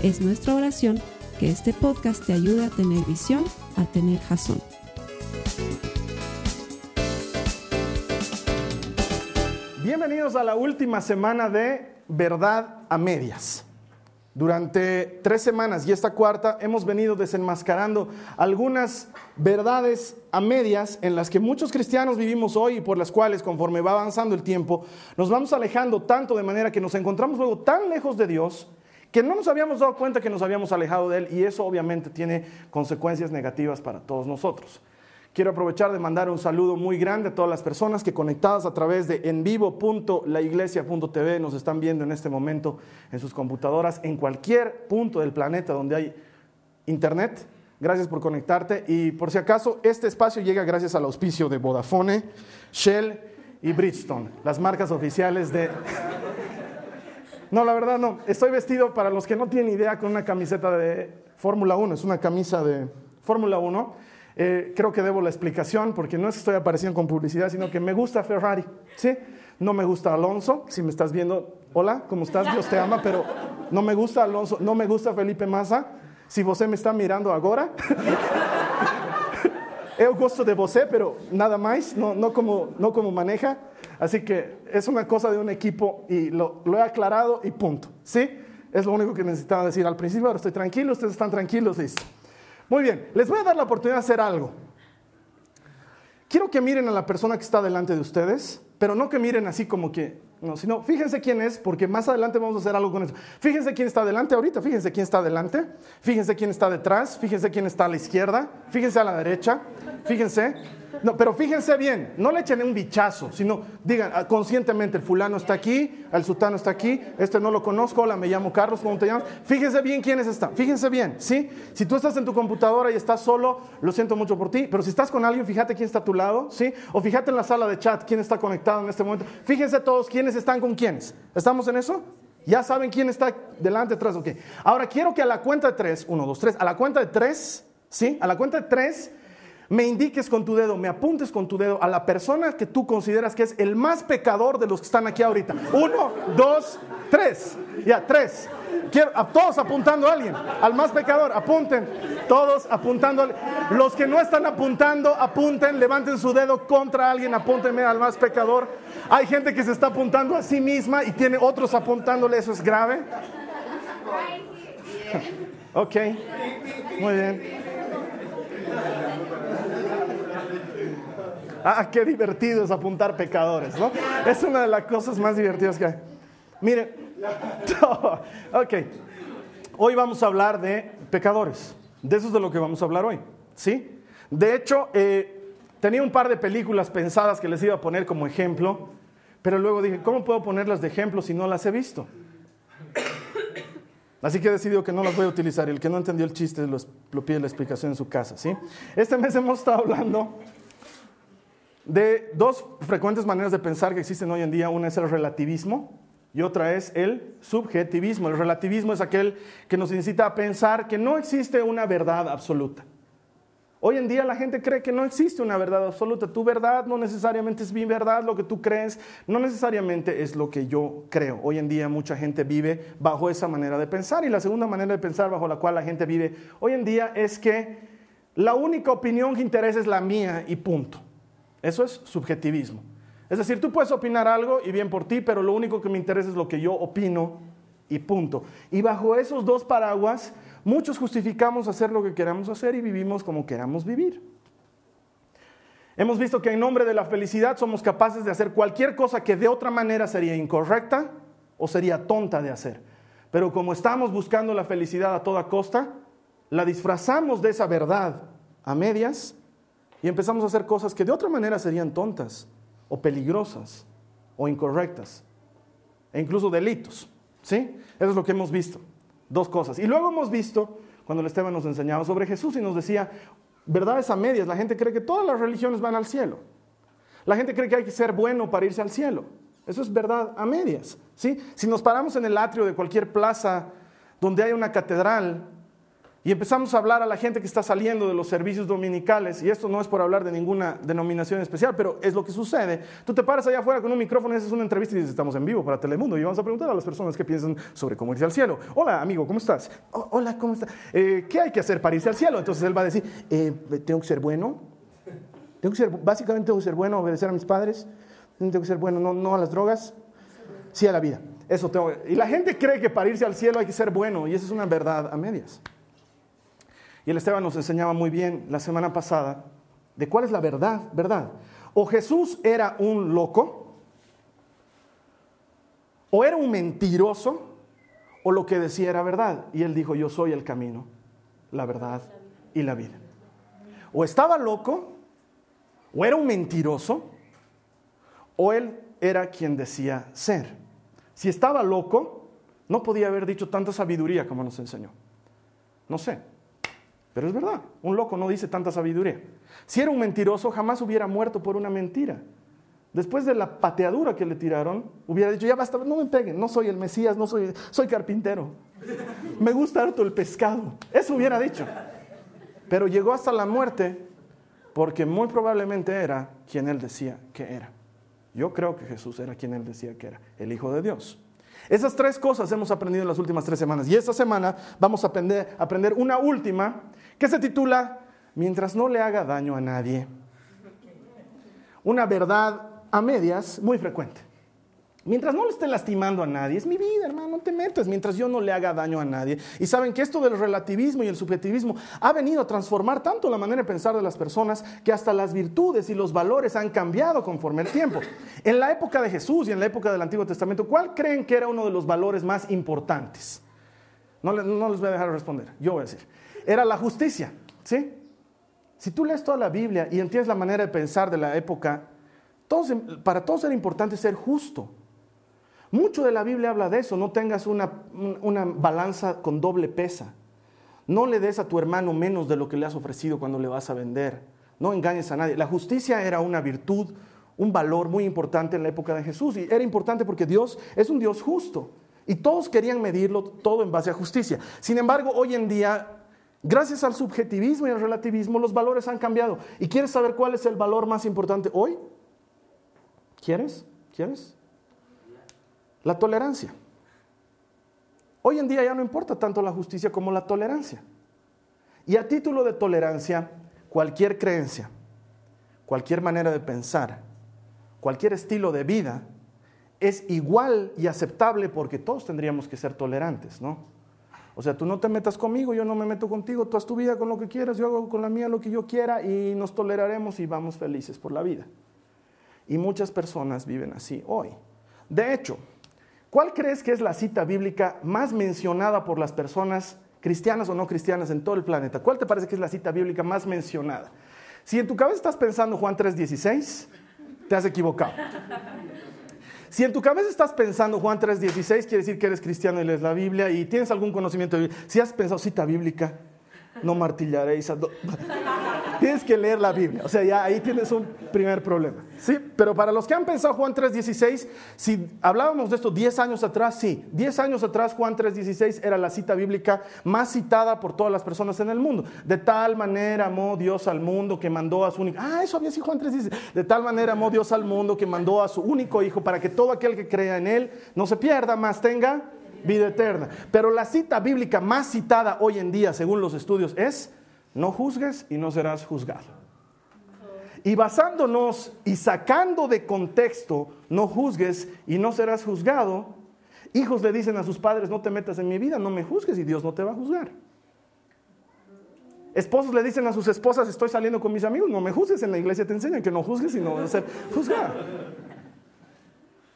Es nuestra oración que este podcast te ayude a tener visión, a tener jazón. Bienvenidos a la última semana de Verdad a Medias. Durante tres semanas y esta cuarta hemos venido desenmascarando algunas verdades a medias en las que muchos cristianos vivimos hoy y por las cuales conforme va avanzando el tiempo nos vamos alejando tanto de manera que nos encontramos luego tan lejos de Dios que no nos habíamos dado cuenta que nos habíamos alejado de Él y eso obviamente tiene consecuencias negativas para todos nosotros. Quiero aprovechar de mandar un saludo muy grande a todas las personas que conectadas a través de envivo.laiglesia.tv nos están viendo en este momento en sus computadoras en cualquier punto del planeta donde hay internet. Gracias por conectarte y por si acaso este espacio llega gracias al auspicio de Vodafone, Shell y Bridgestone, las marcas oficiales de no, la verdad no. Estoy vestido, para los que no tienen idea, con una camiseta de Fórmula 1. Es una camisa de Fórmula 1. Eh, creo que debo la explicación porque no es estoy apareciendo con publicidad, sino que me gusta Ferrari. ¿sí? No me gusta Alonso. Si me estás viendo, hola, ¿cómo estás? Dios te ama, pero no me gusta Alonso. No me gusta Felipe Massa. Si usted me está mirando ahora. Eu gosto de você, pero nada más, no, no, como, no como maneja. Así que es una cosa de un equipo y lo, lo, he aclarado y punto. ¿Sí? Es lo único que necesitaba decir al principio. Ahora estoy tranquilo, ustedes están tranquilos, listo. Muy bien, les voy a dar la oportunidad de hacer algo. Quiero que miren a la persona que está delante de ustedes, pero no que miren así como que, no, sino fíjense quién es, porque más adelante vamos a hacer algo con eso. Fíjense quién está delante ahorita, fíjense quién está delante, fíjense quién está detrás, fíjense quién está a la izquierda, fíjense a la derecha, fíjense. No, pero fíjense bien, no le echen un bichazo, sino digan ah, conscientemente, el fulano está aquí, el sultano está aquí, este no lo conozco, hola, me llamo Carlos, ¿cómo te llamas? Fíjense bien quiénes están, fíjense bien, ¿sí? Si tú estás en tu computadora y estás solo, lo siento mucho por ti, pero si estás con alguien, fíjate quién está a tu lado, ¿sí? O fíjate en la sala de chat quién está conectado en este momento. Fíjense todos quiénes están con quiénes. ¿Estamos en eso? Ya saben quién está delante, atrás, ok. Ahora quiero que a la cuenta de tres, uno, dos, tres, a la cuenta de tres, ¿sí? A la cuenta de tres me indiques con tu dedo, me apuntes con tu dedo a la persona que tú consideras que es el más pecador de los que están aquí ahorita. Uno, dos, tres. Ya, tres. Quiero, todos apuntando a alguien, al más pecador, apunten, todos apuntando. Los que no están apuntando, apunten, levanten su dedo contra alguien, apúntenme al más pecador. Hay gente que se está apuntando a sí misma y tiene otros apuntándole, eso es grave. Ok, muy bien. Ah, qué divertido es apuntar pecadores, ¿no? Es una de las cosas más divertidas que hay. Mire, ok, hoy vamos a hablar de pecadores. De eso es de lo que vamos a hablar hoy, ¿sí? De hecho, eh, tenía un par de películas pensadas que les iba a poner como ejemplo, pero luego dije, ¿cómo puedo ponerlas de ejemplo si no las he visto? Así que he decidido que no las voy a utilizar el que no entendió el chiste lo, lo pide la explicación en su casa, ¿sí? Este mes hemos estado hablando de dos frecuentes maneras de pensar que existen hoy en día. Una es el relativismo y otra es el subjetivismo. El relativismo es aquel que nos incita a pensar que no existe una verdad absoluta. Hoy en día la gente cree que no existe una verdad absoluta. Tu verdad no necesariamente es mi verdad, lo que tú crees no necesariamente es lo que yo creo. Hoy en día mucha gente vive bajo esa manera de pensar y la segunda manera de pensar bajo la cual la gente vive hoy en día es que la única opinión que interesa es la mía y punto. Eso es subjetivismo. Es decir, tú puedes opinar algo y bien por ti, pero lo único que me interesa es lo que yo opino y punto. Y bajo esos dos paraguas, muchos justificamos hacer lo que queramos hacer y vivimos como queramos vivir. Hemos visto que en nombre de la felicidad somos capaces de hacer cualquier cosa que de otra manera sería incorrecta o sería tonta de hacer. Pero como estamos buscando la felicidad a toda costa, la disfrazamos de esa verdad a medias y empezamos a hacer cosas que de otra manera serían tontas o peligrosas o incorrectas e incluso delitos. ¿Sí? Eso es lo que hemos visto. Dos cosas. Y luego hemos visto cuando el Esteban nos enseñaba sobre Jesús y nos decía, verdades a medias, la gente cree que todas las religiones van al cielo. La gente cree que hay que ser bueno para irse al cielo. Eso es verdad a medias. ¿sí? Si nos paramos en el atrio de cualquier plaza donde hay una catedral y empezamos a hablar a la gente que está saliendo de los servicios dominicales, y esto no es por hablar de ninguna denominación especial, pero es lo que sucede, tú te paras allá afuera con un micrófono y haces una entrevista y dices, estamos en vivo para Telemundo, y vamos a preguntar a las personas qué piensan sobre cómo irse al cielo. Hola, amigo, ¿cómo estás? hola, ¿cómo estás? Eh, ¿Qué hay que hacer para irse al cielo? Entonces él va a decir, eh, tengo que ser bueno, tengo que ser, básicamente tengo que ser bueno, obedecer a mis padres, tengo que ser bueno, no, no a las drogas, sí a la vida. Eso tengo. Y la gente cree que para irse al cielo hay que ser bueno, y esa es una verdad a medias. Y el Esteban nos enseñaba muy bien la semana pasada de cuál es la verdad, verdad. O Jesús era un loco, o era un mentiroso, o lo que decía era verdad. Y él dijo, yo soy el camino, la verdad y la vida. O estaba loco, o era un mentiroso, o él era quien decía ser. Si estaba loco, no podía haber dicho tanta sabiduría como nos enseñó. No sé, pero es verdad, un loco no dice tanta sabiduría. Si era un mentiroso, jamás hubiera muerto por una mentira. Después de la pateadura que le tiraron, hubiera dicho, ya basta, no me peguen, no soy el Mesías, no soy, soy carpintero. Me gusta harto el pescado. Eso hubiera dicho. Pero llegó hasta la muerte porque muy probablemente era quien él decía que era. Yo creo que Jesús era quien él decía que era, el Hijo de Dios. Esas tres cosas hemos aprendido en las últimas tres semanas. Y esta semana vamos a aprender, aprender una última que se titula Mientras no le haga daño a nadie. Una verdad a medias muy frecuente. Mientras no le esté lastimando a nadie, es mi vida, hermano, no te metas, mientras yo no le haga daño a nadie. Y saben que esto del relativismo y el subjetivismo ha venido a transformar tanto la manera de pensar de las personas que hasta las virtudes y los valores han cambiado conforme el tiempo. En la época de Jesús y en la época del Antiguo Testamento, ¿cuál creen que era uno de los valores más importantes? No, no les voy a dejar responder, yo voy a decir. Era la justicia. ¿Sí? Si tú lees toda la Biblia y entiendes la manera de pensar de la época, para todos era importante ser justo. Mucho de la Biblia habla de eso, no tengas una, una balanza con doble pesa. No le des a tu hermano menos de lo que le has ofrecido cuando le vas a vender. No engañes a nadie. La justicia era una virtud, un valor muy importante en la época de Jesús. Y era importante porque Dios es un Dios justo. Y todos querían medirlo todo en base a justicia. Sin embargo, hoy en día Gracias al subjetivismo y al relativismo, los valores han cambiado. ¿Y quieres saber cuál es el valor más importante hoy? ¿Quieres? ¿Quieres? La tolerancia. Hoy en día ya no importa tanto la justicia como la tolerancia. Y a título de tolerancia, cualquier creencia, cualquier manera de pensar, cualquier estilo de vida es igual y aceptable porque todos tendríamos que ser tolerantes, ¿no? O sea, tú no te metas conmigo, yo no me meto contigo, tú haz tu vida con lo que quieras, yo hago con la mía lo que yo quiera y nos toleraremos y vamos felices por la vida. Y muchas personas viven así hoy. De hecho, ¿cuál crees que es la cita bíblica más mencionada por las personas cristianas o no cristianas en todo el planeta? ¿Cuál te parece que es la cita bíblica más mencionada? Si en tu cabeza estás pensando Juan 3:16, te has equivocado. Si en tu cabeza estás pensando Juan 3:16, quiere decir que eres cristiano y lees la Biblia y tienes algún conocimiento de Biblia. Si has pensado cita bíblica, no martillaréis. tienes que leer la Biblia. O sea, ya ahí tienes un primer problema. ¿sí? Pero para los que han pensado Juan 3.16, si hablábamos de esto 10 años atrás, sí. 10 años atrás Juan 3.16 era la cita bíblica más citada por todas las personas en el mundo. De tal manera amó Dios al mundo que mandó a su único... Ah, eso había sido Juan 3.16. De tal manera amó Dios al mundo que mandó a su único hijo para que todo aquel que crea en él no se pierda, más tenga vida eterna. Pero la cita bíblica más citada hoy en día, según los estudios, es no juzgues y no serás juzgado. Y basándonos y sacando de contexto, no juzgues y no serás juzgado, hijos le dicen a sus padres, no te metas en mi vida, no me juzgues y Dios no te va a juzgar. Esposos le dicen a sus esposas, estoy saliendo con mis amigos, no me juzgues, en la iglesia te enseñan que no juzgues y no vas a ser juzgado.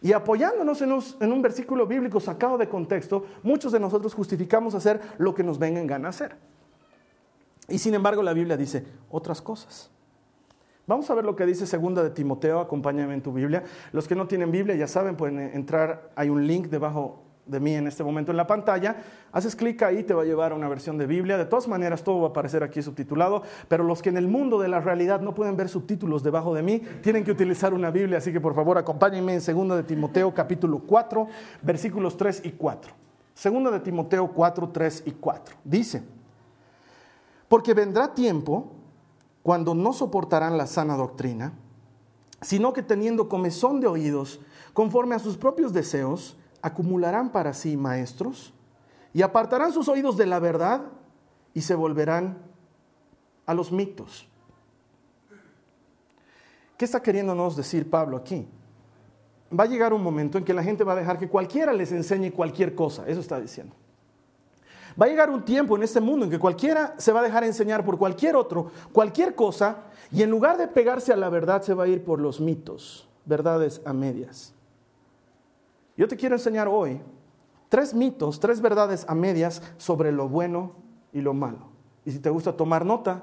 Y apoyándonos en un, versículo bíblico sacado de contexto, muchos de nosotros justificamos hacer lo que nos venga en gana hacer. Y sin embargo la Biblia dice otras cosas. Vamos a ver lo que dice segunda de Timoteo, acompáñame en tu Biblia. Los que no tienen Biblia ya saben, pueden entrar, hay un link debajo de mí en este momento en la pantalla, haces clic ahí, te va a llevar a una versión de Biblia. De todas maneras, todo va a aparecer aquí subtitulado, pero los que en el mundo de la realidad no pueden ver subtítulos debajo de mí, tienen que utilizar una Biblia, así que por favor acompáñenme en 2 de Timoteo capítulo 4, versículos 3 y 4. 2 de Timoteo 4, 3 y 4. Dice, porque vendrá tiempo cuando no soportarán la sana doctrina, sino que teniendo comezón de oídos, conforme a sus propios deseos, acumularán para sí maestros y apartarán sus oídos de la verdad y se volverán a los mitos. ¿Qué está queriéndonos decir Pablo aquí? Va a llegar un momento en que la gente va a dejar que cualquiera les enseñe cualquier cosa, eso está diciendo. Va a llegar un tiempo en este mundo en que cualquiera se va a dejar enseñar por cualquier otro, cualquier cosa, y en lugar de pegarse a la verdad se va a ir por los mitos, verdades a medias. Yo te quiero enseñar hoy tres mitos, tres verdades a medias sobre lo bueno y lo malo. Y si te gusta tomar nota,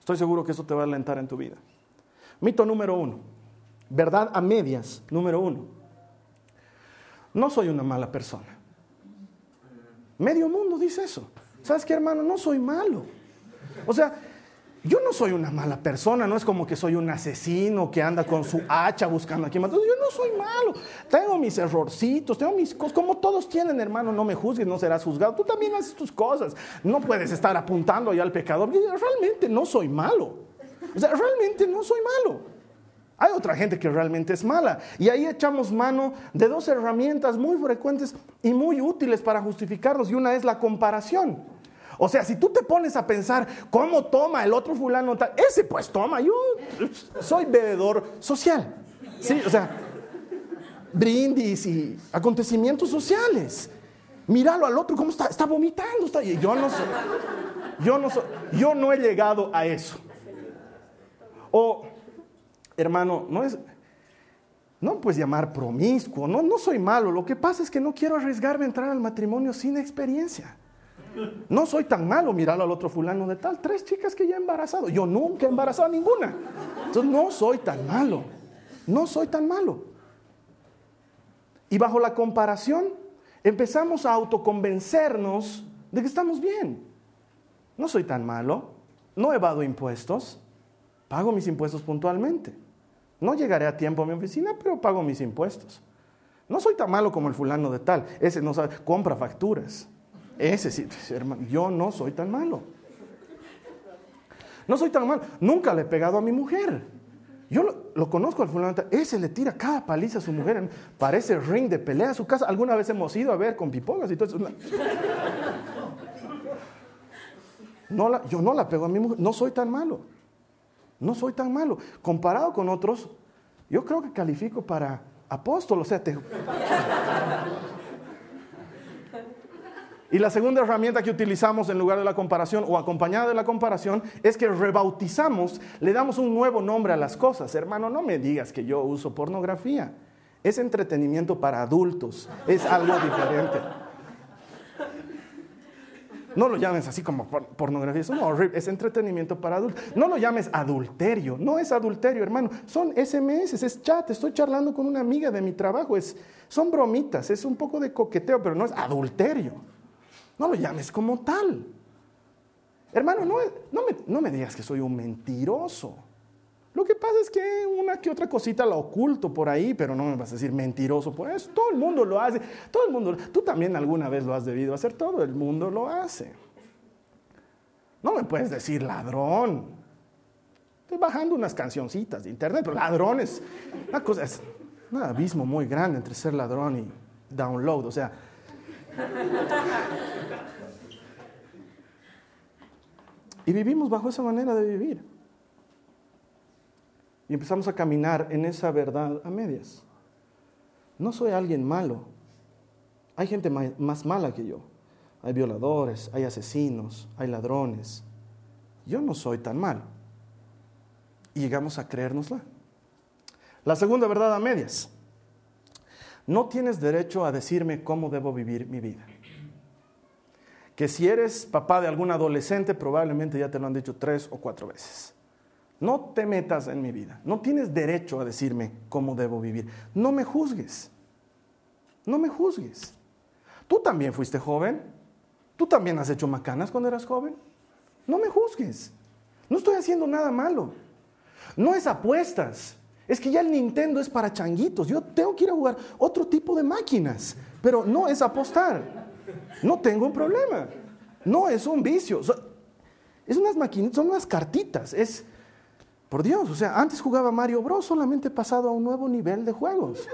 estoy seguro que eso te va a alentar en tu vida. Mito número uno, verdad a medias número uno. No soy una mala persona. Medio mundo dice eso. ¿Sabes qué, hermano? No soy malo. O sea, yo no soy una mala persona, no es como que soy un asesino que anda con su hacha buscando aquí. Yo no soy malo, tengo mis errorcitos, tengo mis cosas, como todos tienen, hermano, no me juzgues, no serás juzgado. Tú también haces tus cosas, no puedes estar apuntando ahí al pecador. Realmente no soy malo, o sea, realmente no soy malo. Hay otra gente que realmente es mala. Y ahí echamos mano de dos herramientas muy frecuentes y muy útiles para justificarnos. Y una es la comparación. O sea, si tú te pones a pensar cómo toma el otro fulano tal, ese pues toma, yo soy bebedor social. Sí, o sea, brindis y acontecimientos sociales. Míralo al otro cómo está, está vomitando, yo no yo no yo no he llegado a eso. O hermano, no es no puedes llamar promiscuo, no no soy malo, lo que pasa es que no quiero arriesgarme a entrar al matrimonio sin experiencia. No soy tan malo, mirarlo al otro fulano de tal. Tres chicas que ya he embarazado. Yo nunca he embarazado a ninguna. Entonces no soy tan malo. No soy tan malo. Y bajo la comparación empezamos a autoconvencernos de que estamos bien. No soy tan malo. No evado impuestos. Pago mis impuestos puntualmente. No llegaré a tiempo a mi oficina, pero pago mis impuestos. No soy tan malo como el fulano de tal. Ese no sabe, compra facturas. Ese sí, pues, hermano, yo no soy tan malo. No soy tan malo. Nunca le he pegado a mi mujer. Yo lo, conozco al fulano. Ese le tira cada paliza a su mujer. Parece ring de pelea a su casa. Alguna vez hemos ido a ver con pipogas y todo eso. No yo no la pego a mi mujer. No soy tan malo. No soy tan malo. Comparado con otros, yo creo que califico para apóstol. O sea, te... Y la segunda herramienta que utilizamos en lugar de la comparación o acompañada de la comparación es que rebautizamos, le damos un nuevo nombre a las cosas. Hermano, no me digas que yo uso pornografía. Es entretenimiento para adultos, es algo diferente. No lo llames así como pornografía, es entretenimiento para adultos. No lo llames adulterio, no es adulterio, hermano. Son SMS, es chat, estoy charlando con una amiga de mi trabajo, es, son bromitas, es un poco de coqueteo, pero no es adulterio. No lo llames como tal. Hermano, no, me, no me digas que soy un mentiroso. Lo que pasa es que una que otra cosita la oculto por ahí, pero no me vas a decir mentiroso por eso. Todo el mundo lo hace. Todo el mundo, tú también alguna vez lo has debido hacer. Todo el mundo lo hace. No me puedes decir ladrón. Estoy bajando unas cancioncitas de internet, pero ladrón es una cosa, es un abismo muy grande entre ser ladrón y download. O sea, y vivimos bajo esa manera de vivir. Y empezamos a caminar en esa verdad a medias. No soy alguien malo. Hay gente más mala que yo. Hay violadores, hay asesinos, hay ladrones. Yo no soy tan malo. Y llegamos a creérnosla. La segunda verdad a medias. No tienes derecho a decirme cómo debo vivir mi vida. Que si eres papá de algún adolescente, probablemente ya te lo han dicho tres o cuatro veces. No te metas en mi vida. No tienes derecho a decirme cómo debo vivir. No me juzgues. No me juzgues. Tú también fuiste joven. Tú también has hecho macanas cuando eras joven. No me juzgues. No estoy haciendo nada malo. No es apuestas. Es que ya el Nintendo es para changuitos. Yo tengo que ir a jugar otro tipo de máquinas. Pero no es apostar. No tengo un problema. No es un vicio. Es unas maquinitas, son unas cartitas. Es, por Dios, o sea, antes jugaba Mario Bros. solamente pasado a un nuevo nivel de juegos.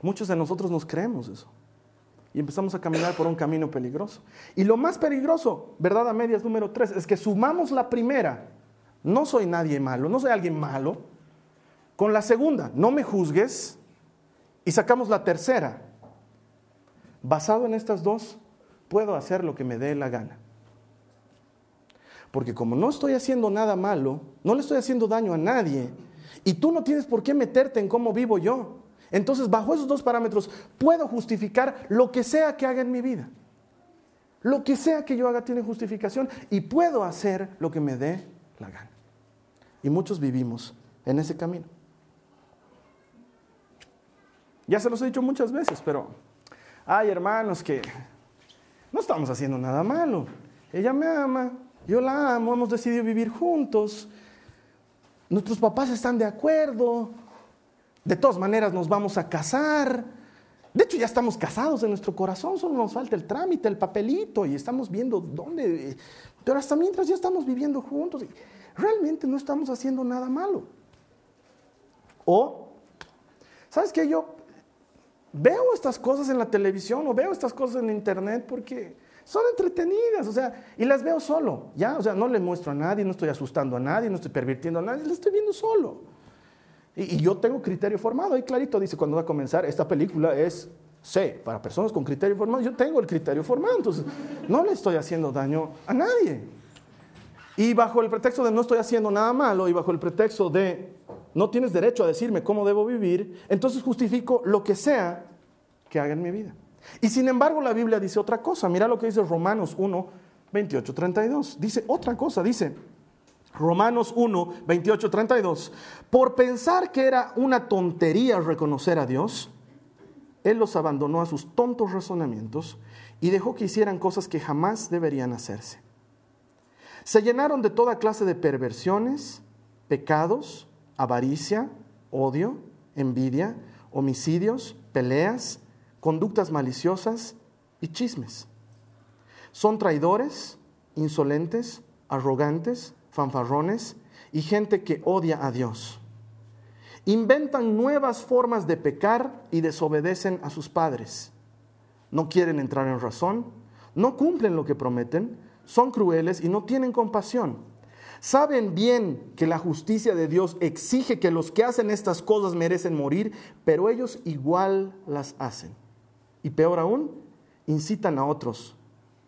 Muchos de nosotros nos creemos eso. Y empezamos a caminar por un camino peligroso. Y lo más peligroso, verdad a medias número tres, es que sumamos la primera. No soy nadie malo, no soy alguien malo. Con la segunda, no me juzgues. Y sacamos la tercera. Basado en estas dos, puedo hacer lo que me dé la gana. Porque como no estoy haciendo nada malo, no le estoy haciendo daño a nadie, y tú no tienes por qué meterte en cómo vivo yo. Entonces, bajo esos dos parámetros, puedo justificar lo que sea que haga en mi vida. Lo que sea que yo haga tiene justificación y puedo hacer lo que me dé la gana. Y muchos vivimos en ese camino. Ya se los he dicho muchas veces, pero hay hermanos que no estamos haciendo nada malo. Ella me ama, yo la amo, hemos decidido vivir juntos. Nuestros papás están de acuerdo, de todas maneras nos vamos a casar. De hecho, ya estamos casados en nuestro corazón, solo nos falta el trámite, el papelito, y estamos viendo dónde. Pero hasta mientras ya estamos viviendo juntos, realmente no estamos haciendo nada malo. O, ¿sabes qué? Yo veo estas cosas en la televisión o veo estas cosas en internet porque son entretenidas, o sea, y las veo solo, ¿ya? O sea, no le muestro a nadie, no estoy asustando a nadie, no estoy pervirtiendo a nadie, las estoy viendo solo. Y, yo tengo criterio formado, ahí clarito dice cuando va a comenzar, esta película es C, para personas con criterio formado, yo tengo el criterio formado, entonces no le estoy haciendo daño a nadie. Y bajo el pretexto de no estoy haciendo nada malo y bajo el pretexto de no tienes derecho a decirme cómo debo vivir, entonces justifico lo que sea que haga en mi vida. Y sin embargo la Biblia dice otra cosa, mira lo que dice Romanos 1, 28, 32. Dice otra cosa, dice, Romanos 1, 28, 32. Por pensar que era una tontería reconocer a Dios, Él los abandonó a sus tontos razonamientos y dejó que hicieran cosas que jamás deberían hacerse. Se llenaron de toda clase de perversiones, pecados, avaricia, odio, envidia, homicidios, peleas, conductas maliciosas y chismes. Son traidores, insolentes, arrogantes, fanfarrones y gente que odia a Dios. Inventan nuevas formas de pecar y desobedecen a sus padres. No quieren entrar en razón, no cumplen lo que prometen, son crueles y no tienen compasión. Saben bien que la justicia de Dios exige que los que hacen estas cosas merecen morir, pero ellos igual las hacen. Y peor aún, incitan a otros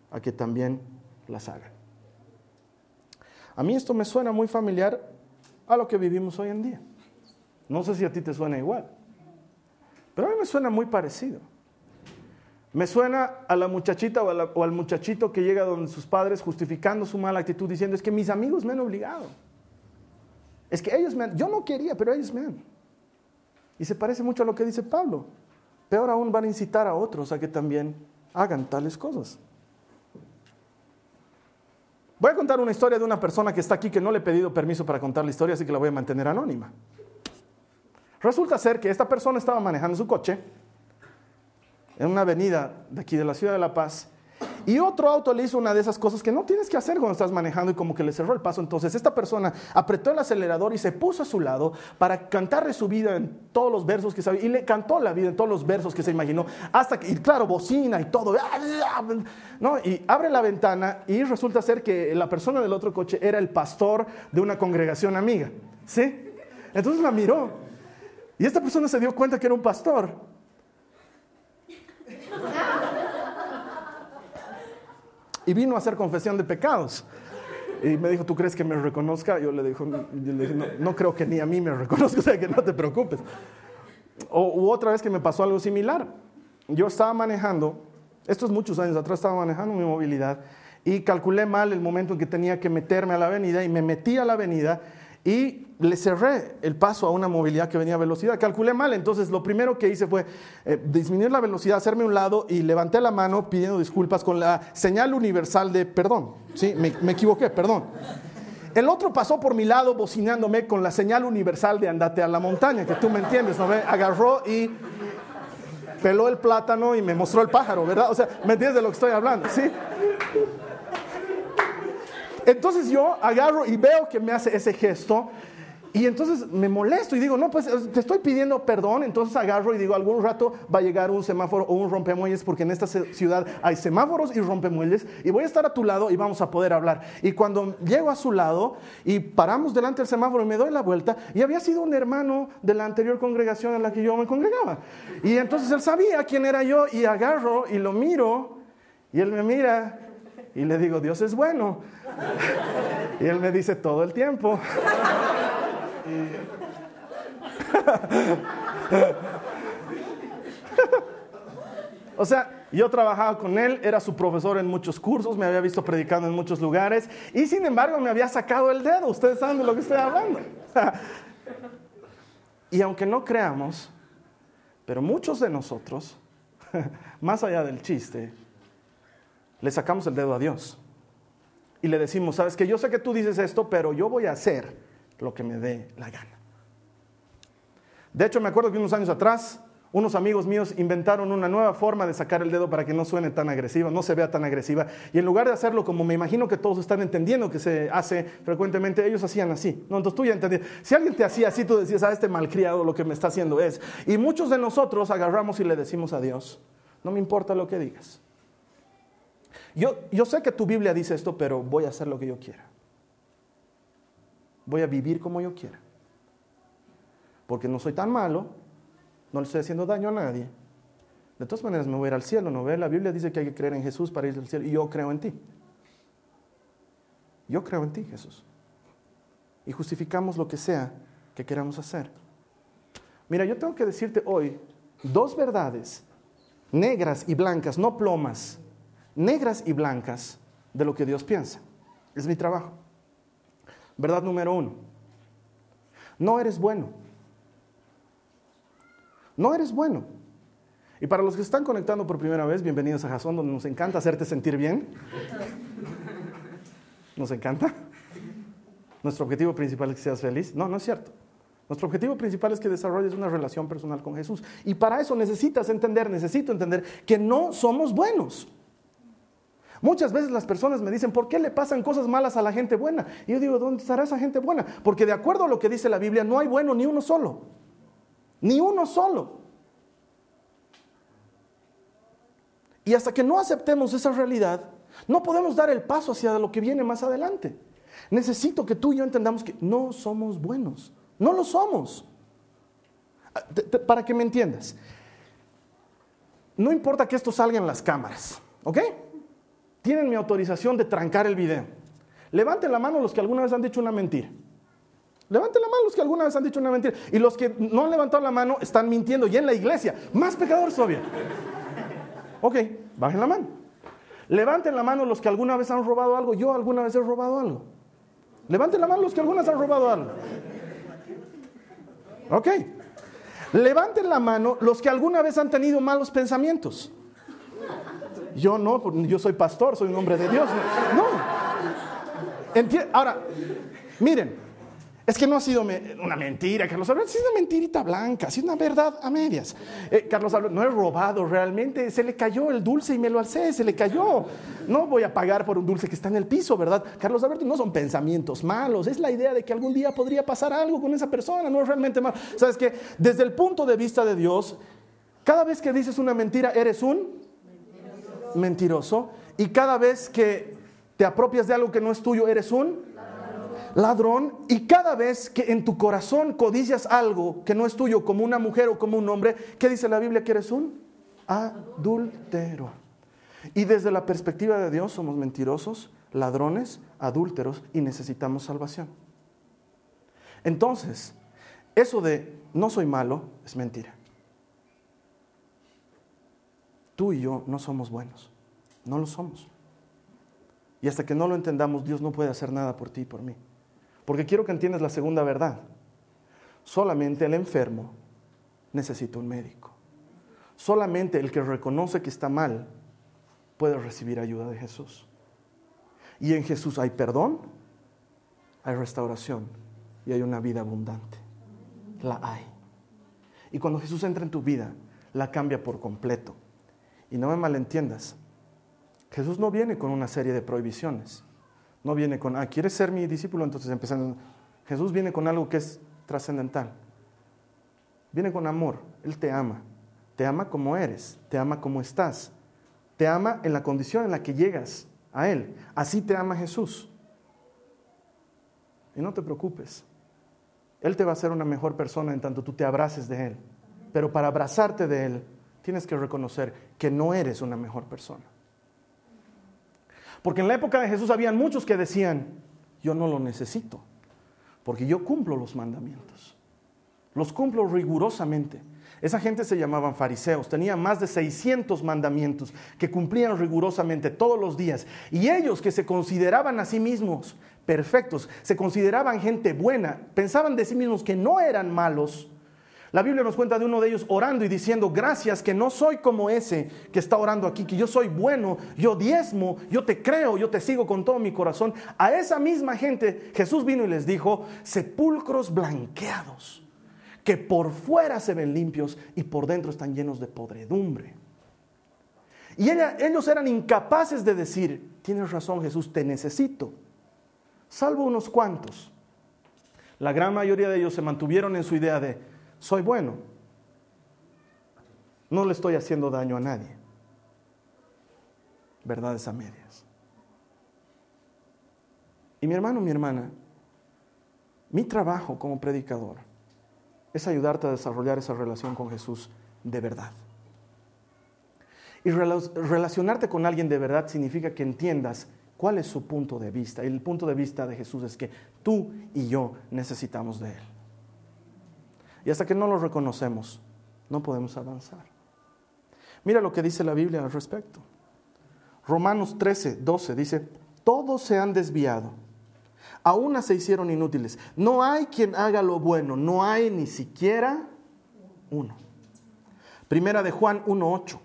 a que también las hagan. A mí esto me suena muy familiar a lo que vivimos hoy en día. No sé si a ti te suena igual, pero a mí me suena muy parecido. Me suena a la muchachita o, al muchachito que llega donde sus padres justificando su mala actitud diciendo es que mis amigos me han obligado. Es que ellos me han, yo no quería, pero ellos me han. Y se parece mucho a lo que dice Pablo. Peor aún van a incitar a otros a que también hagan tales cosas. Voy a contar una historia de una persona que está aquí que no le he pedido permiso para contar la historia, así que la voy a mantener anónima. Resulta ser que esta persona estaba manejando su coche en una avenida de aquí de la ciudad de La Paz y otro auto le hizo una de esas cosas que no tienes que hacer cuando estás manejando y como que le cerró el paso. Entonces esta persona apretó el acelerador y se puso a su lado para cantarle su vida en todos los versos que sabía. Y le cantó la vida en todos los versos que se imaginó. Hasta que, y claro, bocina y todo. ¿no? Y abre la ventana y resulta ser que la persona del otro coche era el pastor de una congregación amiga. ¿Sí? Entonces la miró. Y esta persona se dio cuenta que era un pastor. Y vino a hacer confesión de pecados. Y me dijo, ¿tú crees que me reconozca? Yo le, dije, no, creo que ni a mí me reconozca, o sea que no te preocupes. O otra vez que me pasó algo similar. Yo estaba manejando, estos muchos años atrás estaba manejando mi movilidad y calculé mal el momento en que tenía que meterme a la avenida y me metí a la avenida y le cerré el paso a una movilidad que venía a velocidad. Calculé mal, entonces lo primero que hice fue eh, disminuir la velocidad, hacerme un lado y levanté la mano pidiendo disculpas con la señal universal de perdón. Sí, me, me equivoqué, perdón. El otro pasó por mi lado bocinándome con la señal universal de andate a la montaña, que tú me entiendes, ¿no? Agarró y peló el plátano y me mostró el pájaro, ¿verdad? O sea, ¿me entiendes de lo que estoy hablando? ¿Sí? Entonces yo agarro y veo que me hace ese gesto y entonces me molesto y digo, no, pues te estoy pidiendo perdón. Entonces agarro y digo, algún rato va a llegar un semáforo o un rompemuelles porque en esta ciudad hay semáforos y rompemuelles y voy a estar a tu lado y vamos a poder hablar. Y cuando llego a su lado y paramos delante del semáforo y me doy la vuelta y había sido un hermano de la anterior congregación en la que yo me congregaba. Y entonces él sabía quién era yo y agarro y lo miro y él me mira y le digo, Dios es bueno. Y él me dice todo el tiempo. O sea, yo trabajaba con él, era su profesor en muchos cursos, me había visto predicando en muchos lugares y sin embargo me había sacado el dedo. Ustedes saben de lo que estoy hablando. Y aunque no creamos, pero muchos de nosotros, más allá del chiste, le sacamos el dedo a Dios y le decimos, sabes que yo sé que tú dices esto, pero yo voy a hacer lo que me dé la gana. De hecho, me acuerdo que unos años atrás, unos amigos míos inventaron una nueva forma de sacar el dedo para que no suene tan agresiva, no se vea tan agresiva. Y en lugar de hacerlo como me imagino que todos están entendiendo que se hace frecuentemente, ellos hacían así. No, entonces tú ya entendías. Si alguien te hacía así, tú decías, a ah, este malcriado lo que me está haciendo es. Y muchos de nosotros agarramos y le decimos a Dios, no me importa lo que digas. Yo, sé que tu Biblia dice esto, pero voy a hacer lo que yo quiera. Voy a vivir como yo quiera. Porque no soy tan malo, no le estoy haciendo daño a nadie. De todas maneras me voy al cielo, ¿no ve? La Biblia dice que hay que creer en Jesús para ir al cielo y yo creo en ti. Yo creo en ti, Jesús. Y justificamos lo que sea que queramos hacer. Mira, yo tengo que decirte hoy dos verdades, negras y blancas, no plomas, negras y blancas de lo que Dios piensa. Es mi trabajo. Verdad número uno. No eres bueno. No eres bueno. Y para los que están conectando por primera vez, bienvenidos a Jason, donde nos encanta hacerte sentir bien. Nos encanta. Nuestro objetivo principal es que seas feliz. No, no es cierto. Nuestro objetivo principal es que desarrolles una relación personal con Jesús. Y para eso necesitas entender, necesito entender que no somos buenos. Muchas veces las personas me dicen, ¿por qué le pasan cosas malas a la gente buena? Y yo digo, ¿dónde estará esa gente buena? Porque de acuerdo a lo que dice la Biblia, no hay bueno ni uno solo. Ni uno solo. Y hasta que no aceptemos esa realidad, no podemos dar el paso hacia lo que viene más adelante. Necesito que tú y yo entendamos que no somos buenos. No lo somos. Ah, para que me entiendas. No importa que esto salga en las cámaras, ¿ok? Tienen mi autorización de trancar el video. Levanten la mano los que alguna vez han dicho una mentira. Levanten la mano los que alguna vez han dicho una mentira. Y los que no han levantado la mano están mintiendo. Y en la iglesia, más pecadores todavía. Ok, bajen la mano. Levanten la mano los que alguna vez han robado algo. Yo alguna vez he robado algo. Levanten la mano los que alguna vez han robado algo. Ok. Levanten la mano los que alguna vez han tenido malos pensamientos. Yo no, yo soy pastor, soy un hombre de Dios. No. Ahora, miren, es que no ha sido una mentira, Carlos Alberto, es una mentirita blanca, es una verdad a medias. Eh, Carlos Alberto, no he robado realmente, se le cayó el dulce y me lo alcé, se le cayó. No voy a pagar por un dulce que está en el piso, ¿verdad? Carlos Alberto, no son pensamientos malos, es la idea de que algún día podría pasar algo con esa persona, no es realmente malo. ¿Sabes qué? Desde el punto de vista de Dios, cada vez que dices una mentira, eres un mentiroso. Y cada vez que te apropias de algo que no es tuyo, eres un ladrón. Y cada vez que en tu corazón codicias algo que no es tuyo, como una mujer o como un hombre, ¿qué dice la Biblia que eres un adúltero? Y desde la perspectiva de Dios somos mentirosos, ladrones, adúlteros y necesitamos salvación. Entonces, eso de no soy malo es mentira. Tú y yo no somos buenos, no lo somos. Y hasta que no lo entendamos, Dios no puede hacer nada por ti y por mí. Porque quiero que entiendas la segunda verdad. Solamente el enfermo necesita un médico. Solamente el que reconoce que está mal puede recibir ayuda de Jesús. Y en Jesús hay perdón, hay restauración y hay una vida abundante. La hay. Y cuando Jesús entra en tu vida, la cambia por completo. Y no me malentiendas, Jesús no viene con una serie de prohibiciones. No viene con, ah, ¿quieres ser mi discípulo? Entonces empiezan. Jesús viene con algo que es trascendental. Viene con amor. Él te ama. Te ama como eres. Te ama como estás. Te ama en la condición en la que llegas a Él. Así te ama Jesús. Y no te preocupes. Él te va a hacer una mejor persona en tanto tú te abraces de Él. Pero para abrazarte de Él, tienes que reconocer que no eres una mejor persona. Porque en la época de Jesús habían muchos que decían, yo no lo necesito, porque yo cumplo los mandamientos. Los cumplo rigurosamente. Esa gente se llamaban fariseos, tenían más de 600 mandamientos que cumplían rigurosamente todos los días. Y ellos que se consideraban a sí mismos perfectos, se consideraban gente buena, pensaban de sí mismos que no eran malos. La Biblia nos cuenta de uno de ellos orando y diciendo, gracias que no soy como ese que está orando aquí, que yo soy bueno, yo diezmo, yo te creo, yo te sigo con todo mi corazón. A esa misma gente Jesús vino y les dijo, sepulcros blanqueados que por fuera se ven limpios y por dentro están llenos de podredumbre. Y ellos eran incapaces de decir, tienes razón Jesús, te necesito, salvo unos cuantos. La gran mayoría de ellos se mantuvieron en su idea de, soy bueno, no le estoy haciendo daño a nadie. Verdades a medias. Y mi hermano, mi hermana, mi trabajo como predicador es ayudarte a desarrollar esa relación con Jesús de verdad. Y relacionarte con alguien de verdad significa que entiendas cuál es su punto de vista. Y el punto de vista de Jesús es que tú y yo necesitamos de Él. Y hasta que no lo reconocemos, no podemos avanzar. Mira lo que dice la Biblia al respecto. Romanos 13, 12 dice, todos se han desviado aún se hicieron inútiles. No hay quien haga lo bueno, no hay ni siquiera uno. Primera de Juan 1.8.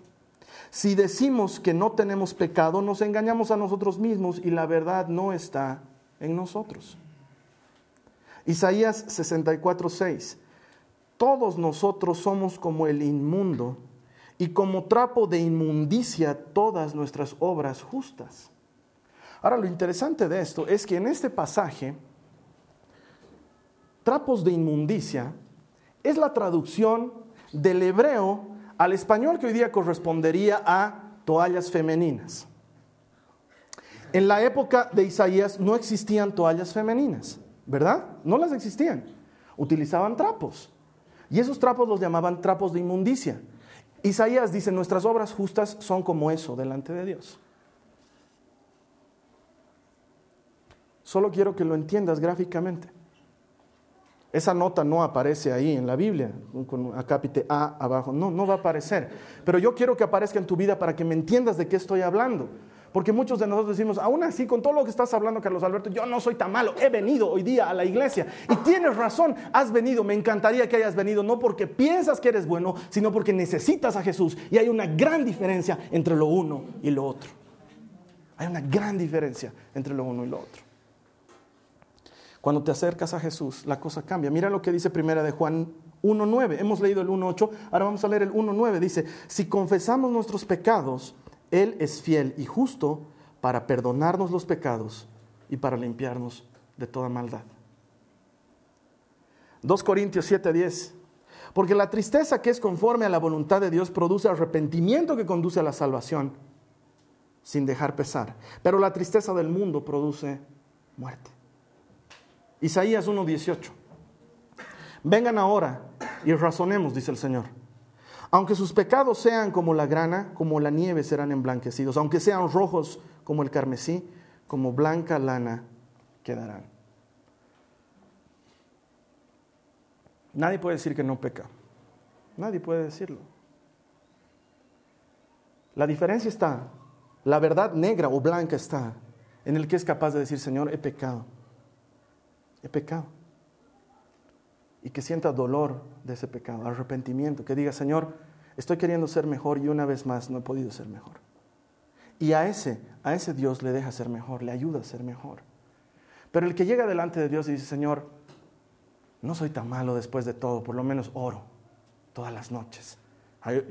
Si decimos que no tenemos pecado, nos engañamos a nosotros mismos y la verdad no está en nosotros. Isaías 64.6. Todos nosotros somos como el inmundo y como trapo de inmundicia todas nuestras obras justas. Ahora, lo interesante de esto es que en este pasaje, trapos de inmundicia es la traducción del hebreo al español que hoy día correspondería a toallas femeninas. En la época de Isaías no existían toallas femeninas, ¿verdad? No las existían. Utilizaban trapos. Y esos trapos los llamaban trapos de inmundicia. Isaías dice, nuestras obras justas son como eso delante de Dios. Solo quiero que lo entiendas gráficamente. Esa nota no aparece ahí en la Biblia, con acápite A abajo. No, no va a aparecer. Pero yo quiero que aparezca en tu vida para que me entiendas de qué estoy hablando. Porque muchos de nosotros decimos, aún así, con todo lo que estás hablando, Carlos Alberto, yo no soy tan malo. He venido hoy día a la iglesia. Y tienes razón, has venido. Me encantaría que hayas venido, no porque piensas que eres bueno, sino porque necesitas a Jesús. Y hay una gran diferencia entre lo uno y lo otro. Hay una gran diferencia entre lo uno y lo otro. Cuando te acercas a Jesús, la cosa cambia. Mira lo que dice primera de Juan 1.9. Hemos leído el 1.8, ahora vamos a leer el 1.9. Dice, si confesamos nuestros pecados, Él es fiel y justo para perdonarnos los pecados y para limpiarnos de toda maldad. 2 Corintios 7:10. Porque la tristeza que es conforme a la voluntad de Dios produce arrepentimiento que conduce a la salvación sin dejar pesar. Pero la tristeza del mundo produce muerte. Isaías 1.18. Vengan ahora y razonemos, dice el Señor. Aunque sus pecados sean como la grana, como la nieve serán emblanquecidos. Aunque sean rojos como el carmesí, como blanca lana quedarán. Nadie puede decir que no peca. Nadie puede decirlo. La diferencia está, la verdad negra o blanca está en el que es capaz de decir, Señor, he pecado, he pecado. Y que sienta dolor de ese pecado, arrepentimiento, que diga, Señor, estoy queriendo ser mejor y una vez más no he podido ser mejor. Y a ese, a ese Dios le deja ser mejor, le ayuda a ser mejor. Pero el que llega delante de Dios y dice, Señor, no soy tan malo después de todo, por lo menos oro todas las noches.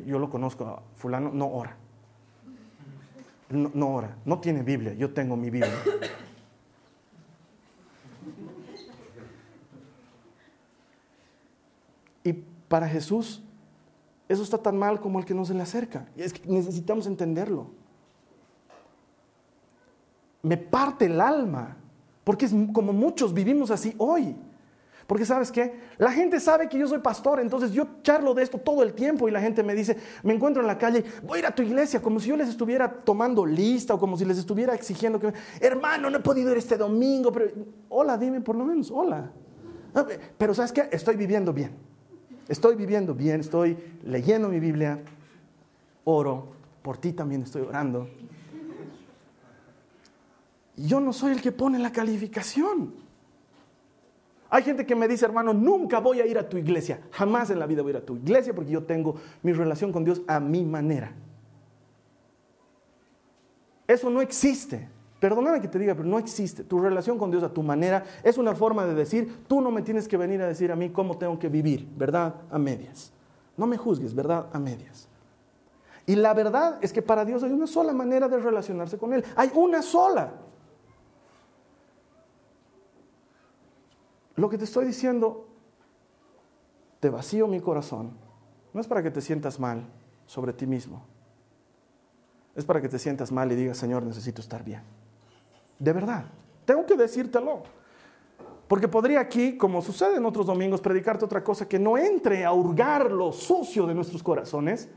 Yo lo conozco, fulano no ora. No, no ora, no tiene Biblia, yo tengo mi Biblia. Y para Jesús, eso está tan mal como el que no se le acerca. Y es que necesitamos entenderlo. Me parte el alma, porque es como muchos vivimos así hoy. Porque sabes qué, la gente sabe que yo soy pastor, entonces yo charlo de esto todo el tiempo y la gente me dice, me encuentro en la calle, voy a ir a tu iglesia, como si yo les estuviera tomando lista o como si les estuviera exigiendo que, hermano, no he podido ir este domingo, pero hola, dime por lo menos, hola. Pero sabes qué, estoy viviendo bien, estoy viviendo bien, estoy leyendo mi Biblia, oro, por ti también estoy orando. Yo no soy el que pone la calificación. Hay gente que me dice, hermano, nunca voy a ir a tu iglesia. Jamás en la vida voy a ir a tu iglesia porque yo tengo mi relación con Dios a mi manera. Eso no existe. Perdóname que te diga, pero no existe. Tu relación con Dios a tu manera es una forma de decir, tú no me tienes que venir a decir a mí cómo tengo que vivir, ¿verdad? A medias. No me juzgues, ¿verdad? A medias. Y la verdad es que para Dios hay una sola manera de relacionarse con Él. Hay una sola. Lo que te estoy diciendo, te vacío mi corazón, no es para que te sientas mal sobre ti mismo. Es para que te sientas mal y digas, Señor, necesito estar bien. De verdad, tengo que decírtelo. Porque podría aquí, como sucede en otros domingos, predicarte otra cosa que no entre a hurgar lo sucio de nuestros corazones.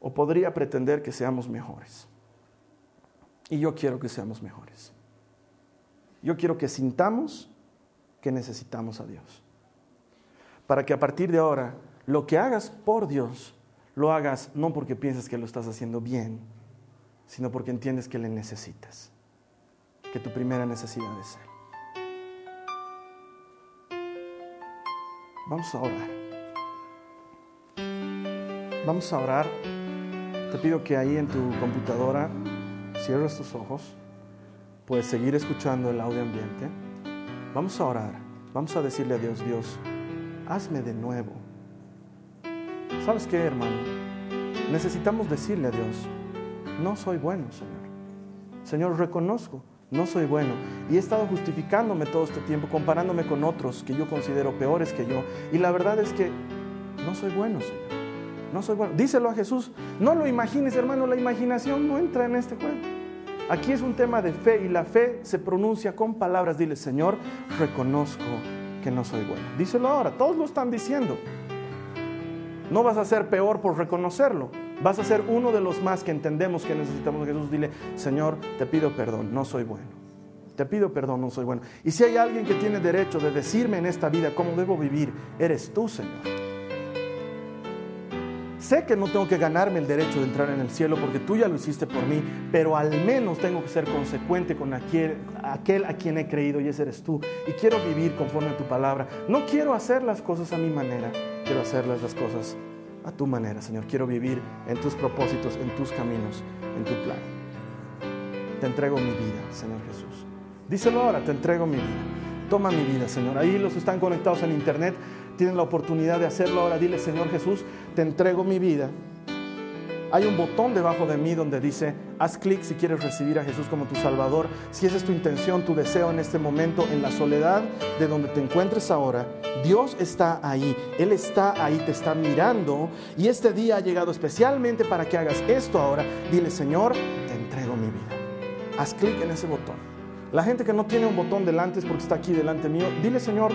O podría pretender que seamos mejores. Y yo quiero que seamos mejores. Yo quiero que sintamos que necesitamos a Dios. Para que a partir de ahora lo que hagas por Dios, lo hagas no porque pienses que lo estás haciendo bien, sino porque entiendes que le necesitas, que tu primera necesidad es Él. Vamos a orar. Vamos a orar. Te pido que ahí en tu computadora cierres tus ojos puedes seguir escuchando el audio ambiente. Vamos a orar, vamos a decirle a Dios, Dios, hazme de nuevo. ¿Sabes qué, hermano? Necesitamos decirle a Dios, no soy bueno, Señor. Señor, reconozco, no soy bueno. Y he estado justificándome todo este tiempo, comparándome con otros que yo considero peores que yo. Y la verdad es que no soy bueno, Señor. No soy bueno. Díselo a Jesús. No lo imagines, hermano. La imaginación no entra en este juego. Aquí es un tema de fe y la fe se pronuncia con palabras. Dile, Señor, reconozco que no soy bueno. Díselo ahora, todos lo están diciendo. No vas a ser peor por reconocerlo. Vas a ser uno de los más que entendemos que necesitamos de Jesús. Dile, Señor, te pido perdón, no soy bueno. Te pido perdón, no soy bueno. Y si hay alguien que tiene derecho de decirme en esta vida cómo debo vivir, eres tú, Señor. Sé que no tengo que ganarme el derecho de entrar en el cielo porque tú ya lo hiciste por mí, pero al menos tengo que ser consecuente con aquel, aquel a quien he creído y ese eres tú. Y quiero vivir conforme a tu palabra. No quiero hacer las cosas a mi manera, quiero hacerlas las cosas a tu manera, Señor. Quiero vivir en tus propósitos, en tus caminos, en tu plan. Te entrego mi vida, Señor Jesús. Díselo ahora, te entrego mi vida. Toma mi vida, Señor. Ahí los están conectados en internet tienen la oportunidad de hacerlo ahora. Dile, Señor Jesús, te entrego mi vida. Hay un botón debajo de mí donde dice, haz clic si quieres recibir a Jesús como tu Salvador. Si esa es tu intención, tu deseo en este momento, en la soledad de donde te encuentres ahora, Dios está ahí. Él está ahí, te está mirando. Y este día ha llegado especialmente para que hagas esto ahora. Dile, Señor, te entrego mi vida. Haz clic en ese botón. La gente que no tiene un botón delante es porque está aquí delante mío. Dile, Señor,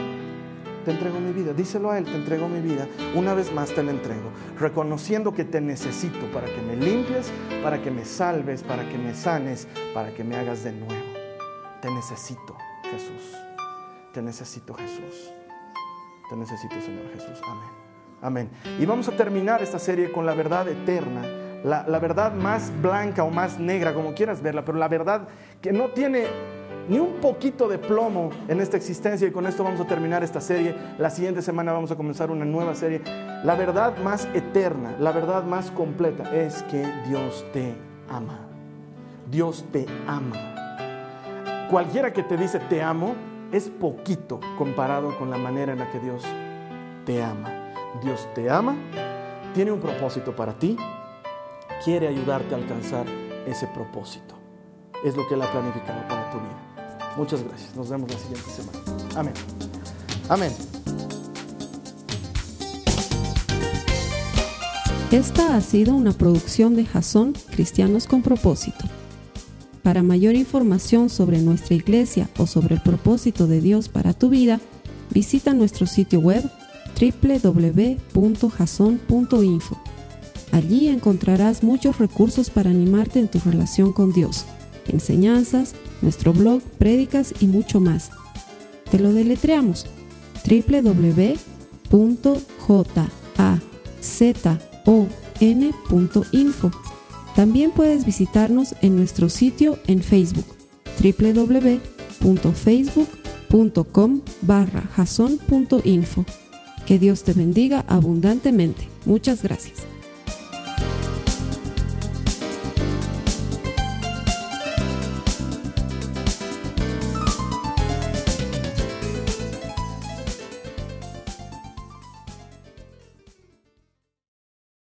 te entrego mi vida. Díselo a Él, te entrego mi vida. Una vez más te la entrego, reconociendo que te necesito para que me limpies, para que me salves, para que me sanes, para que me hagas de nuevo. Te necesito, Jesús. Te necesito, Jesús. Te necesito, Señor Jesús. Amén. Amén. Y vamos a terminar esta serie con la verdad eterna la, la verdad más blanca o más negra, como quieras verla, pero la verdad que no tiene ni un poquito de plomo en esta existencia y con esto vamos a terminar esta serie. La siguiente semana vamos a comenzar una nueva serie. La verdad más eterna, la verdad más completa es que Dios te ama. Dios te ama. Cualquiera que te dice te amo es poquito comparado con la manera en la que Dios te ama. Dios te ama, tiene un propósito para ti, quiere ayudarte a alcanzar ese propósito. Es lo que Él ha planificado para tu vida. Muchas gracias. Nos vemos la siguiente semana. Amén. Amén. Esta ha sido una producción de Jason Cristianos con Propósito. Para mayor información sobre nuestra iglesia o sobre el propósito de Dios para tu vida, visita nuestro sitio web www.jason.info. Allí encontrarás muchos recursos para animarte en tu relación con Dios, enseñanzas, nuestro blog, prédicas y mucho más. Te lo deletreamos www.jazon.info. También puedes visitarnos en nuestro sitio en Facebook www.facebook.com barra Que Dios te bendiga abundantemente. Muchas gracias.